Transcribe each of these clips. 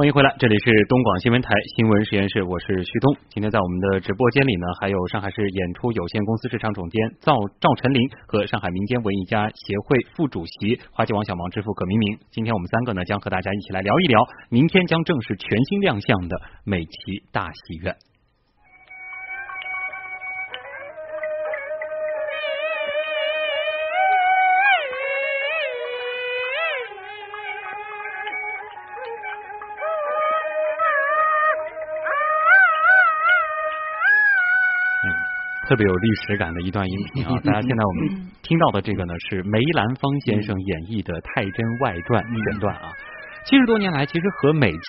欢迎回来，这里是东广新闻台新闻实验室，我是旭东。今天在我们的直播间里呢，还有上海市演出有限公司市场总监赵赵晨林和上海民间文艺家协会副主席花季王小芒之父葛明明。今天我们三个呢，将和大家一起来聊一聊，明天将正式全新亮相的美琪大戏院。特别有历史感的一段音频啊！大家现在我们听到的这个呢，是梅兰芳先生演绎的《太真外传》选段啊。七十多年来，其实和美琪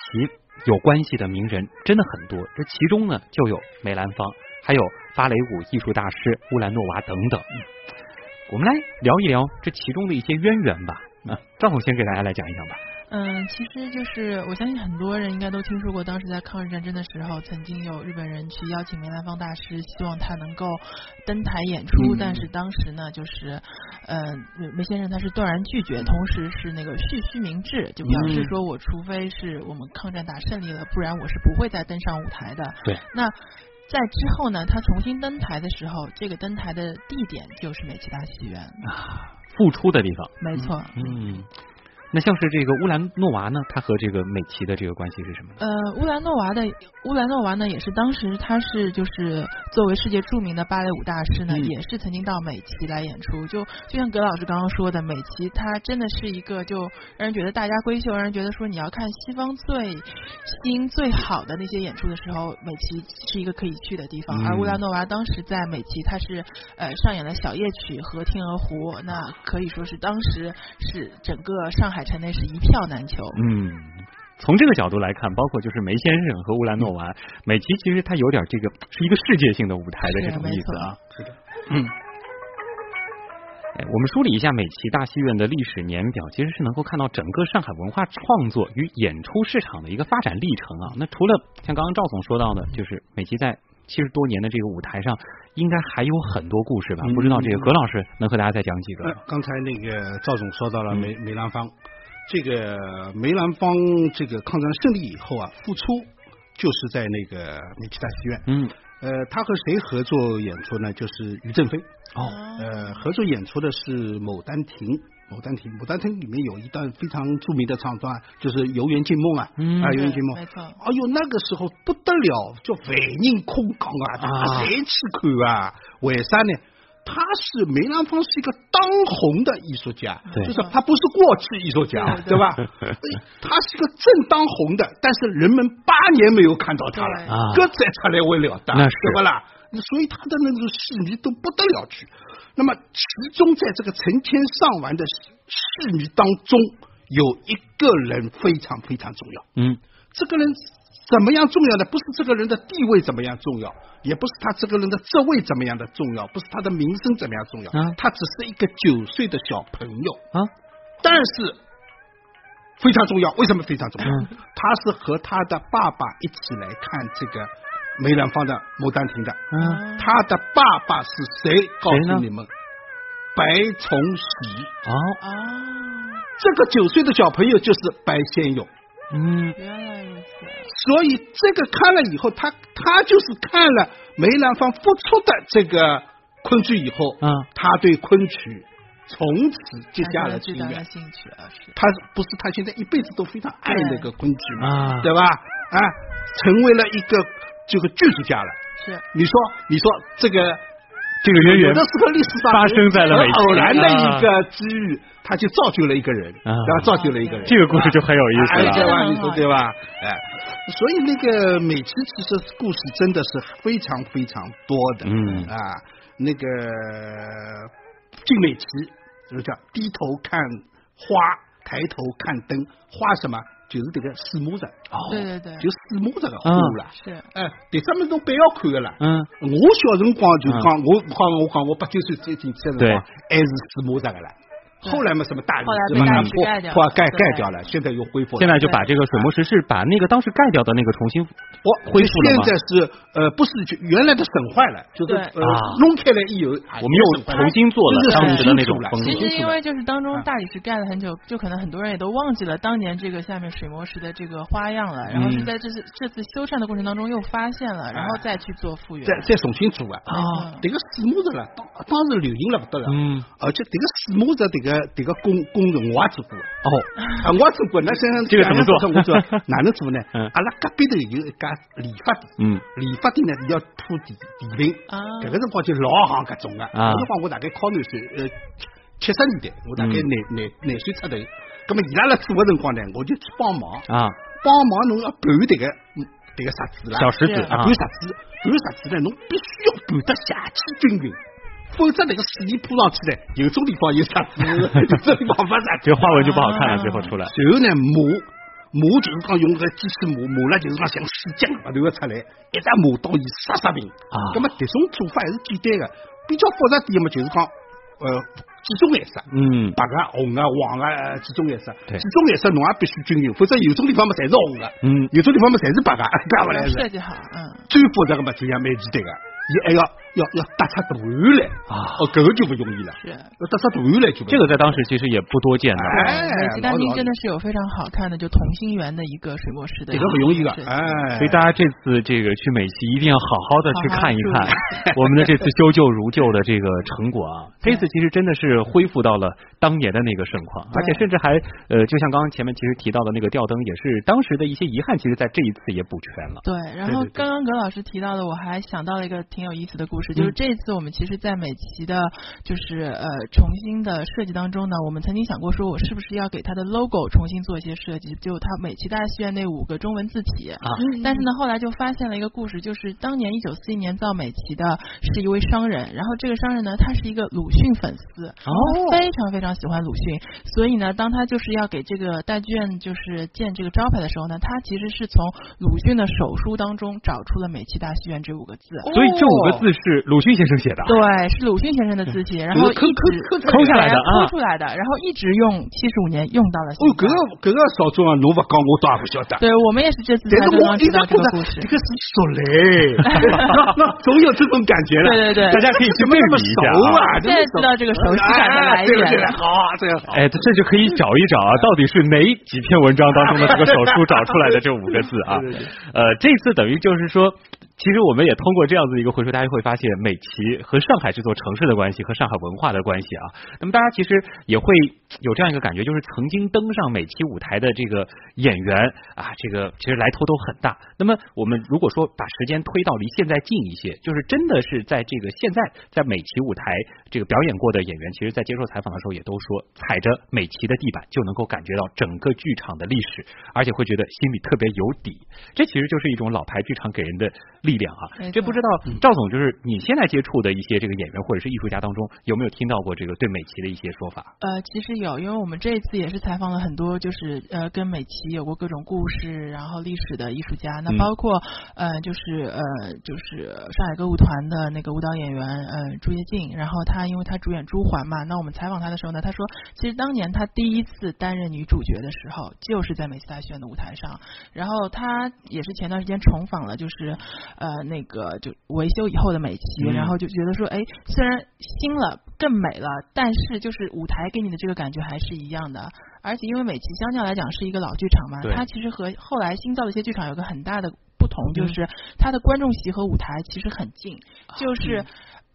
有关系的名人真的很多，这其中呢就有梅兰芳，还有芭蕾舞艺术大师乌兰诺娃等等。我们来聊一聊这其中的一些渊源吧。啊，赵总先给大家来讲一讲吧。嗯，其实就是我相信很多人应该都听说过，当时在抗日战争的时候，曾经有日本人去邀请梅兰芳大师，希望他能够登台演出，但是当时呢，就是嗯梅先生他是断然拒绝，同时是那个蓄须明志，就表示说我除非是我们抗战打胜利了，不然我是不会再登上舞台的。对。那在之后呢，他重新登台的时候，这个登台的地点就是美琪大戏院啊，复出的地方。没错。嗯。那像是这个乌兰诺娃呢，他和这个美琪的这个关系是什么？呃，乌兰诺娃的乌兰诺娃呢，也是当时他是就是作为世界著名的芭蕾舞大师呢，也是曾经到美琪来演出。就就像葛老师刚刚说的，美琪她真的是一个就让人觉得大家闺秀，让人觉得说你要看西方最新最好的那些演出的时候，美琪是一个可以去的地方。而乌兰诺娃当时在美琪，她是呃上演了小夜曲和天鹅湖，那可以说是当时是整个上海。城内是一票难求。嗯，从这个角度来看，包括就是梅先生和乌兰诺娃，美琪其实它有点这个是一个世界性的舞台的这种意思啊。是的，嗯。哎，我们梳理一下美琪大戏院的历史年表，其实是能够看到整个上海文化创作与演出市场的一个发展历程啊。那除了像刚刚赵总说到的，就是美琪在七十多年的这个舞台上，应该还有很多故事吧？不知道这个葛老师能和大家再讲几个？刚才那个赵总说到了梅梅兰芳。这个梅兰芳这个抗战胜利以后啊，复出就是在那个美琪大戏院。嗯，呃，他和谁合作演出呢？就是于正飞。哦，呃，合作演出的是《牡丹亭》。《牡丹亭》，《牡丹亭》里面有一段非常著名的唱段，就是《游园惊梦》啊，啊，《游园惊梦》。没错。哎呦，那个时候不得了，叫万人空港啊，谁去看啊？为啥呢？他是梅兰芳是一个当红的艺术家，就是他不是过气艺术家，对吧？他是个正当红的，但是人们八年没有看到他了，这再出来为了的，对不啦？所以他的那个戏迷都不得了去。那么其中在这个成千上万的戏迷当中，有一个人非常非常重要。嗯，这个人。怎么样重要的？不是这个人的地位怎么样重要，也不是他这个人的职位怎么样的重要，不是他的名声怎么样重要，他只是一个九岁的小朋友啊，但是非常重要。为什么非常重要？他是和他的爸爸一起来看这个梅兰芳的《牡丹亭》的。嗯，他的爸爸是谁？告诉你们，白崇禧。哦哦，这个九岁的小朋友就是白先勇。嗯，原来如此。所以这个看了以后，他他就是看了梅兰芳复出的这个昆曲以后，嗯，他对昆曲从此结下了情缘。兴趣啊，是。他不是他现在一辈子都非常爱那个昆曲嘛，对吧？啊，成为了一个这个剧作家了。是。你说，你说这个。这个渊源有的时候历史上发生在了偶然的一个机遇，他就造就了一个人，然后造就了一个人。这个故事就很有意思了，对吧？你说对吧？哎，所以那个美琪其实故事真的是非常非常多的。嗯啊，那个金美琪就是叫低头看花，抬头看灯，花什么？就是这个四母石，对对对，就四母石个花了。是，哎，第三么侬不要看的啦。嗯，我小辰光就讲，我讲我讲我八九岁再进去的辰光，还是四母石个了。后来嘛什么大理石嘛破破盖盖掉了，现在又恢复了。现在就把这个水磨石是把那个当时盖掉的那个重新我恢复了现在是呃不是原来的损坏了，就是呃弄开了以后，我们又重新做了当时的那种风格。其实因为就是当中大理石盖了很久，就可能很多人也都忘记了当年这个下面水磨石的这个花样了，然后是在这次这次修缮的过程当中又发现了，然后再去做复原，再再重新做啊。啊，这个石磨石了，当当时流行了不得了，嗯，而且这个石磨石这个这个工工程我也做过，哦，啊，我做过，那像这个怎么做？我说 哪能做呢？阿拉隔壁头有一家理发店，嗯，理发店呢要铺地地坪，啊，这个辰光就老行搿种。个，啊，辰光我大概靠南岁，呃，七十年代，我大概廿廿廿岁出头，咁么伊拉辣做个辰光呢，我就去帮忙，啊，帮忙侬要盘这个这个石子啦，小石子，盘石子，盘石子呢，侬必须要盘得下气均匀。否则那个水泥铺上去呢，有种地方有啥子，有种地方没沙子，这个花纹就不好看了。最后出来，然后呢磨磨就是讲用个机器磨磨了，就是讲像水浆不断的出来，一直磨到伊沙沙平啊。那么这种做法还是简单的，比较复杂点嘛，就是讲呃几种颜色，嗯，白啊、红啊、黄啊几种颜色，几种颜色侬也必须均匀，否则有种地方嘛侪是红的，嗯，有种地方嘛侪是白的，干不来设计好，嗯，最复杂的嘛就像蛮简单的。你还要要要搭出图案来啊！哦，这个就不容易了。是，要搭出图案来就。这个在当时其实也不多见的。哎，美琪大厅真的是有非常好看的，就同心圆的一个水墨石的。这个不容易的，哎。所以大家这次这个去美西一定要好好的去看一看我们的这次修旧如旧的这个成果啊！这次其实真的是恢复到了当年的那个盛况，而且甚至还呃，就像刚刚前面其实提到的那个吊灯，也是当时的一些遗憾，其实在这一次也补全了。对，然后刚刚葛老师提到的，我还想到了一个。挺有意思的故事，就是这次我们其实，在美琪的，就是呃重新的设计当中呢，我们曾经想过说，我是不是要给它的 logo 重新做一些设计，就它美琪大戏院那五个中文字体啊。但是呢，后来就发现了一个故事，就是当年一九四一年造美琪的是一位商人，然后这个商人呢，他是一个鲁迅粉丝，哦，非常非常喜欢鲁迅，所以呢，当他就是要给这个大剧院就是建这个招牌的时候呢，他其实是从鲁迅的手书当中找出了美琪大戏院这五个字，所以。这五个字是鲁迅先生写的，对，是鲁迅先生的字体，然后一直抠下来的抠出来的，然后一直用七十五年用到了。哦，这个这个少中啊，侬不讲我都还不晓得。对我们也是这次才刚刚知道这个故事。这个是说嘞，那总有这种感觉了。对对对，大家可以去对比一下啊。现在知道这个熟悉感的来源了。好，这个好。哎，这就可以找一找啊，到底是哪几篇文章当中的这个手书找出来的这五个字啊？呃，这次等于就是说。其实我们也通过这样子一个回溯，大家会发现美琪和上海这座城市的关系和上海文化的关系啊。那么大家其实也会有这样一个感觉，就是曾经登上美琪舞台的这个演员啊，这个其实来头都很大。那么我们如果说把时间推到离现在近一些，就是真的是在这个现在在美琪舞台这个表演过的演员，其实在接受采访的时候也都说，踩着美琪的地板就能够感觉到整个剧场的历史，而且会觉得心里特别有底。这其实就是一种老牌剧场给人的力。量啊，这不知道赵总就是你现在接触的一些这个演员或者是艺术家当中有没有听到过这个对美琪的一些说法？呃，其实有，因为我们这一次也是采访了很多就是呃跟美琪有过各种故事然后历史的艺术家，那包括呃就是呃就是上海歌舞团的那个舞蹈演员呃朱叶静，然后他因为他主演朱鹮嘛，那我们采访他的时候呢，他说其实当年他第一次担任女主角的时候就是在美琪大剧院的舞台上，然后他也是前段时间重访了就是。呃，那个就维修以后的美琪，然后就觉得说，哎，虽然新了更美了，但是就是舞台给你的这个感觉还是一样的。而且因为美琪相较来讲是一个老剧场嘛，它其实和后来新造的一些剧场有个很大的不同，就是它的观众席和舞台其实很近，就是。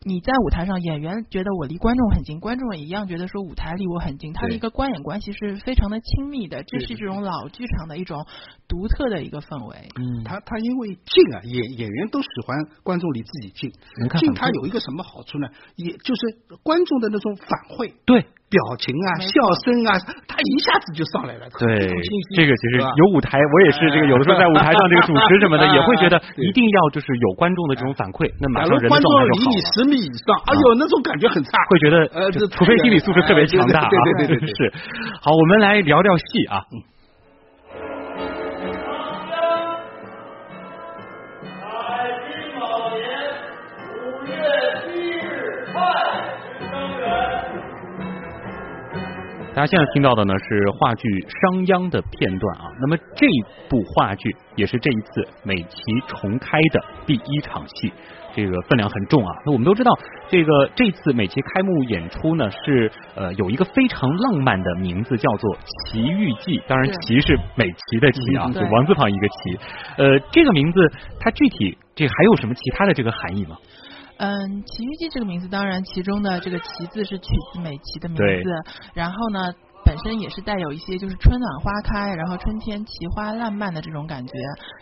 你在舞台上，演员觉得我离观众很近，观众也一样觉得说舞台离我很近，他的一个观演关系是非常的亲密的，这是这种老剧场的一种独特的一个氛围。嗯，他他因为近啊，演演员都喜欢观众离自己近，近他有一个什么好处呢？也就是观众的那种反馈。对。表情啊，笑声啊，他一下子就上来了。对，这个其实有舞台，我也是这个有的时候在舞台上这个主持什么的，也会觉得一定要就是有观众的这种反馈，那马上人观众离你十米以上，哎呦，那种感觉很差，会觉得呃，除非心理素质特别强大啊。对对对，是。好，我们来聊聊戏啊。大家现在听到的呢是话剧《商鞅》的片段啊。那么这部话剧也是这一次美琪重开的第一场戏。这个分量很重啊！那我们都知道，这个这次美琪开幕演出呢，是呃有一个非常浪漫的名字，叫做《奇遇记》。当然，奇是美琪的奇啊，就王字旁一个奇。呃，这个名字它具体这还有什么其他的这个含义吗？嗯，《奇遇记》这个名字，当然其中的这个“奇”字是取自美琪的名字，然后呢。本身也是带有一些就是春暖花开，然后春天奇花烂漫的这种感觉。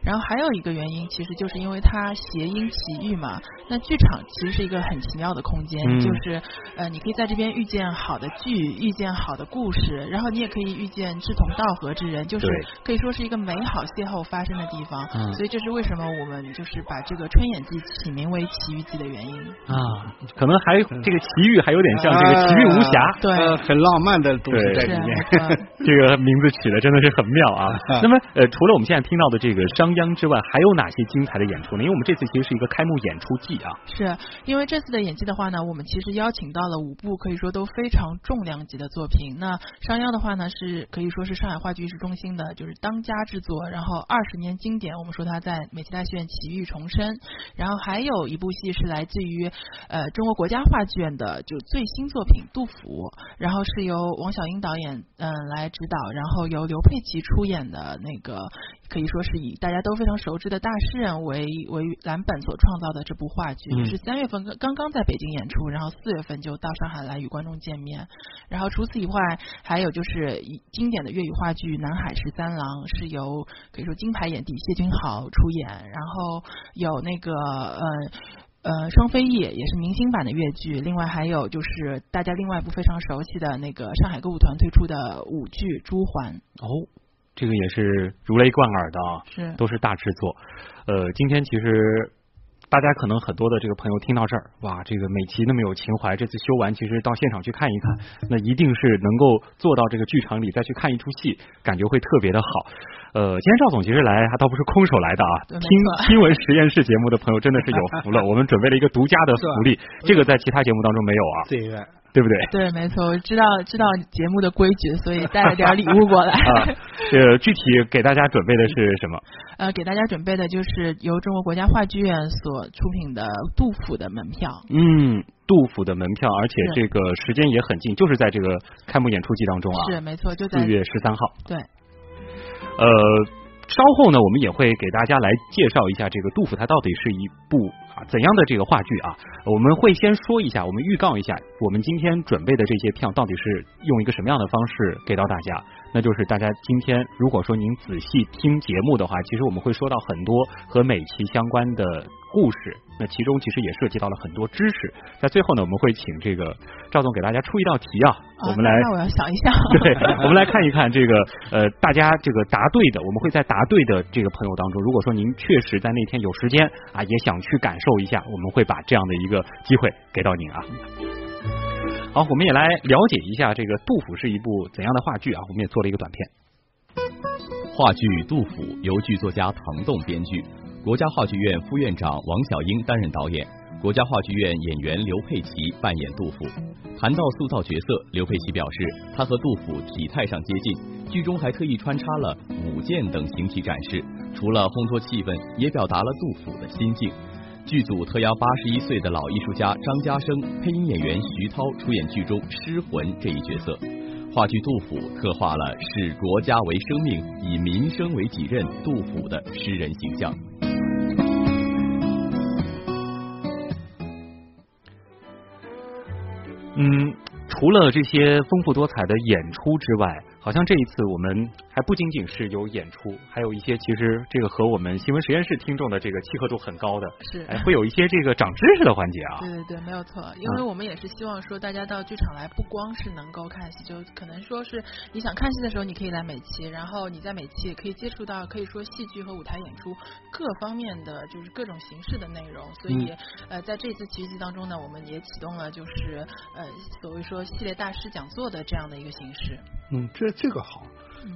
然后还有一个原因，其实就是因为它谐音奇遇嘛。那剧场其实是一个很奇妙的空间，就是呃，你可以在这边遇见好的剧，遇见好的故事，然后你也可以遇见志同道合之人，就是可以说是一个美好邂逅发生的地方。所以这是为什么我们就是把这个春演季起名为奇遇记的原因啊。可能还这个奇遇还有点像这个奇遇无暇，对，很浪漫的东西在。Yeah. Uh, 这个名字起的真的是很妙啊！那么呃，除了我们现在听到的这个商鞅之外，还有哪些精彩的演出呢？因为我们这次其实是一个开幕演出季啊。是因为这次的演技的话呢，我们其实邀请到了五部可以说都非常重量级的作品。那商鞅的话呢，是可以说是上海话剧艺术中心的就是当家之作，然后二十年经典。我们说他在美琪大戏院奇遇重生。然后还有一部戏是来自于呃中国国家话剧院的就最新作品《杜甫》，然后是由王小英导演。嗯，来指导，然后由刘佩琦出演的那个，可以说是以大家都非常熟知的大诗人为为蓝本所创造的这部话剧，是三月份刚刚在北京演出，然后四月份就到上海来与观众见面。然后除此以外，还有就是经典的粤语话剧《南海十三郎》，是由可以说金牌演帝谢君豪出演，然后有那个呃。呃，双飞翼也是明星版的越剧，另外还有就是大家另外一部非常熟悉的那个上海歌舞团推出的舞剧《朱鹮》哦，这个也是如雷贯耳的啊，是都是大制作。呃，今天其实。大家可能很多的这个朋友听到这儿，哇，这个美琪那么有情怀，这次修完其实到现场去看一看，那一定是能够做到这个剧场里再去看一出戏，感觉会特别的好。呃，今天赵总其实来还倒不是空手来的啊，听 新闻实验室节目的朋友真的是有福了，我们准备了一个独家的福利，这个在其他节目当中没有啊。对个。对不对？对，没错，我知道知道节目的规矩，所以带了点礼物过来。啊，这具体给大家准备的是什么？呃，给大家准备的就是由中国国家话剧院所出品的杜甫的门票。嗯，杜甫的门票，而且这个时间也很近，就是在这个开幕演出季当中啊。是，没错，就在四月十三号。对。呃，稍后呢，我们也会给大家来介绍一下这个杜甫，他到底是一部。啊，怎样的这个话剧啊？我们会先说一下，我们预告一下，我们今天准备的这些票到底是用一个什么样的方式给到大家？那就是大家今天如果说您仔细听节目的话，其实我们会说到很多和美琪相关的故事。那其中其实也涉及到了很多知识。在最后呢，我们会请这个赵总给大家出一道题啊，我们来，那我要想一想。对，我们来看一看这个呃，大家这个答对的，我们会在答对的这个朋友当中，如果说您确实在那天有时间啊，也想去感受一下，我们会把这样的一个机会给到您啊。好，我们也来了解一下这个《杜甫》是一部怎样的话剧啊？我们也做了一个短片。话剧《杜甫》由剧作家滕栋编剧，国家话剧院副院长王小英担任导演，国家话剧院演员刘佩琦扮演杜甫。谈到塑造角色，刘佩琦表示，他和杜甫体态上接近，剧中还特意穿插了舞剑等形体展示，除了烘托气氛，也表达了杜甫的心境。剧组特邀八十一岁的老艺术家张家生、配音演员徐涛出演剧中失魂这一角色。话剧《杜甫》刻画了视国家为生命、以民生为己任杜甫的诗人形象。嗯，除了这些丰富多彩的演出之外。好像这一次我们还不仅仅是有演出，还有一些其实这个和我们新闻实验室听众的这个契合度很高的，是哎，会有一些这个长知识的环节啊。对对对，没有错，因为我们也是希望说大家到剧场来，不光是能够看戏，就可能说是你想看戏的时候，你可以来美琪，然后你在美琪也可以接触到可以说戏剧和舞台演出各方面的就是各种形式的内容。所以呃，在这次奇遇记当中呢，我们也启动了就是呃所谓说系列大师讲座的这样的一个形式。嗯，这。这个好，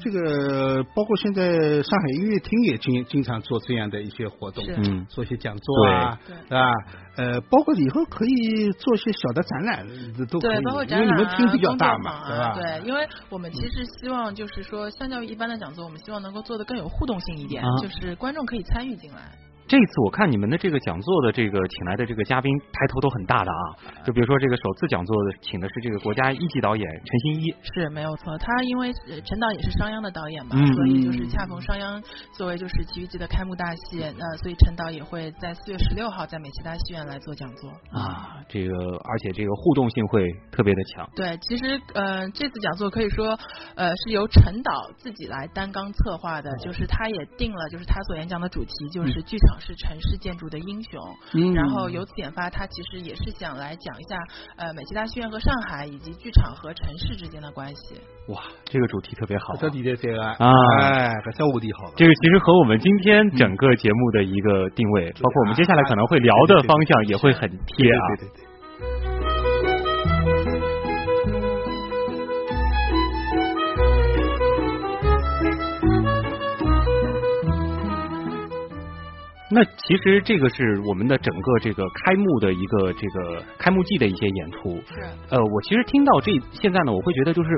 这个包括现在上海音乐厅也经经常做这样的一些活动，嗯，做些讲座啊，对吧？呃，包括以后可以做些小的展览，都可以，因为你们厅比较大嘛，对吧？对，因为我们其实希望就是说，相较于一般的讲座，我们希望能够做的更有互动性一点，就是观众可以参与进来。这次我看你们的这个讲座的这个请来的这个嘉宾抬头都很大的啊，就比如说这个首次讲座的请的是这个国家一级导演陈新一，是没有错，他因为陈导也是商鞅的导演嘛，所以就是恰逢商鞅作为就是奇遇记的开幕大戏，那，所以陈导也会在四月十六号在美琪大戏院来做讲座啊，这个而且这个互动性会特别的强。对，其实呃这次讲座可以说呃是由陈导自己来担纲策划的，就是他也定了就是他所演讲的主题就是剧场。是城市建筑的英雄，然后由此引发，他其实也是想来讲一下，呃，美琪大戏院和上海以及剧场和城市之间的关系。哇，这个主题特别好，啊，哎，这无敌好。这个其实和我们今天整个节目的一个定位，包括我们接下来可能会聊的方向也会很贴啊。对对对。那其实这个是我们的整个这个开幕的一个这个开幕季的一些演出。是。呃，我其实听到这现在呢，我会觉得就是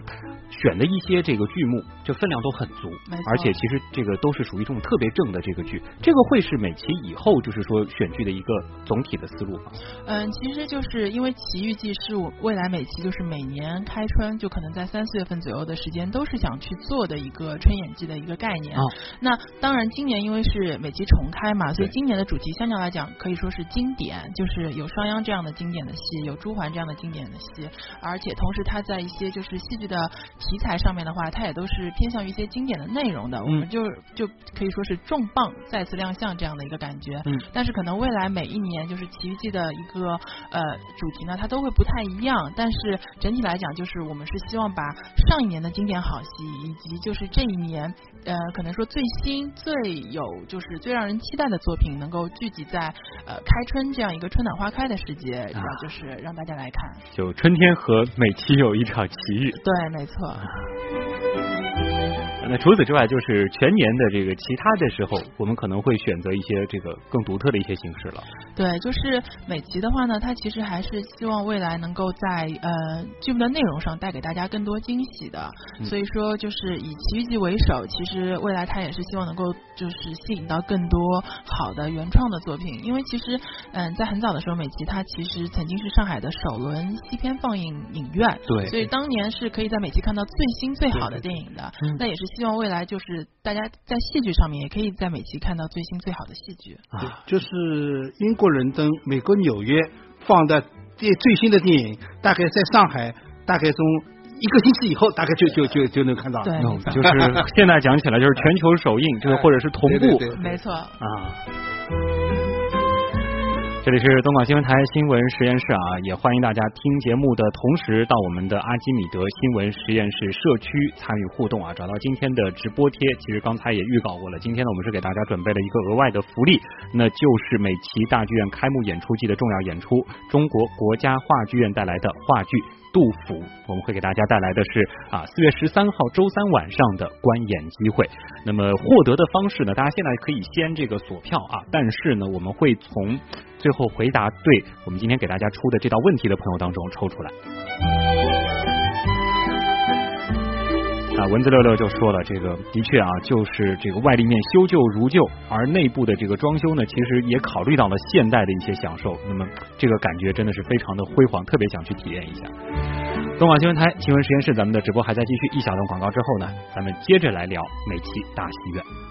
选的一些这个剧目，就分量都很足，而且其实这个都是属于这种特别正的这个剧。这个会是美琪以后就是说选剧的一个总体的思路吗？嗯，其实就是因为奇遇记是我未来美琪就是每年开春就可能在三四月份左右的时间都是想去做的一个春演季的一个概念。啊。那当然，今年因为是美琪重开嘛。所以今年的主题相较来讲可以说是经典，就是有商鞅这样的经典的戏，有朱桓这样的经典的戏，而且同时它在一些就是戏剧的题材上面的话，它也都是偏向于一些经典的内容的。我们就就可以说是重磅再次亮相这样的一个感觉。嗯。但是可能未来每一年就是奇遇记的一个呃主题呢，它都会不太一样。但是整体来讲，就是我们是希望把上一年的经典好戏，以及就是这一年呃可能说最新最有就是最让人期待的作品能够聚集在呃开春这样一个春暖花开的时节，然后就是让大家来看，就春天和美琪有一场奇遇，对，没错。那除此之外，就是全年的这个其他的时候，我们可能会选择一些这个更独特的一些形式了。对，就是美琪的话呢，它其实还是希望未来能够在呃剧目的内容上带给大家更多惊喜的。所以说，就是以奇遇记为首，其实未来它也是希望能够就是吸引到更多好的原创的作品。因为其实嗯，在很早的时候，美琪它其实曾经是上海的首轮西片放映影院，对，所以当年是可以在美琪看到最新最好的电影的。那也是希望未来就是大家在戏剧上面也可以在美琪看到最新最好的戏剧啊，就是英国伦敦、美国纽约放的电最新的电影，大概在上海大概从一个星期以后，大概就就就就能看到，对，就是 现在讲起来就是全球首映，就是或者是同步，没错。啊。这里是东莞新闻台新闻实验室啊，也欢迎大家听节目的同时到我们的阿基米德新闻实验室社区参与互动啊，找到今天的直播贴。其实刚才也预告过了，今天呢我们是给大家准备了一个额外的福利，那就是美琪大剧院开幕演出季的重要演出——中国国家话剧院带来的话剧。杜甫，我们会给大家带来的是啊，四月十三号周三晚上的观演机会。那么获得的方式呢？大家现在可以先这个锁票啊，但是呢，我们会从最后回答对我们今天给大家出的这道问题的朋友当中抽出来。啊，文字六六就说了，这个的确啊，就是这个外立面修旧如旧，而内部的这个装修呢，其实也考虑到了现代的一些享受。那么这个感觉真的是非常的辉煌，特别想去体验一下。东莞新闻台新闻实验室，咱们的直播还在继续。一小段广告之后呢，咱们接着来聊美琪大戏院。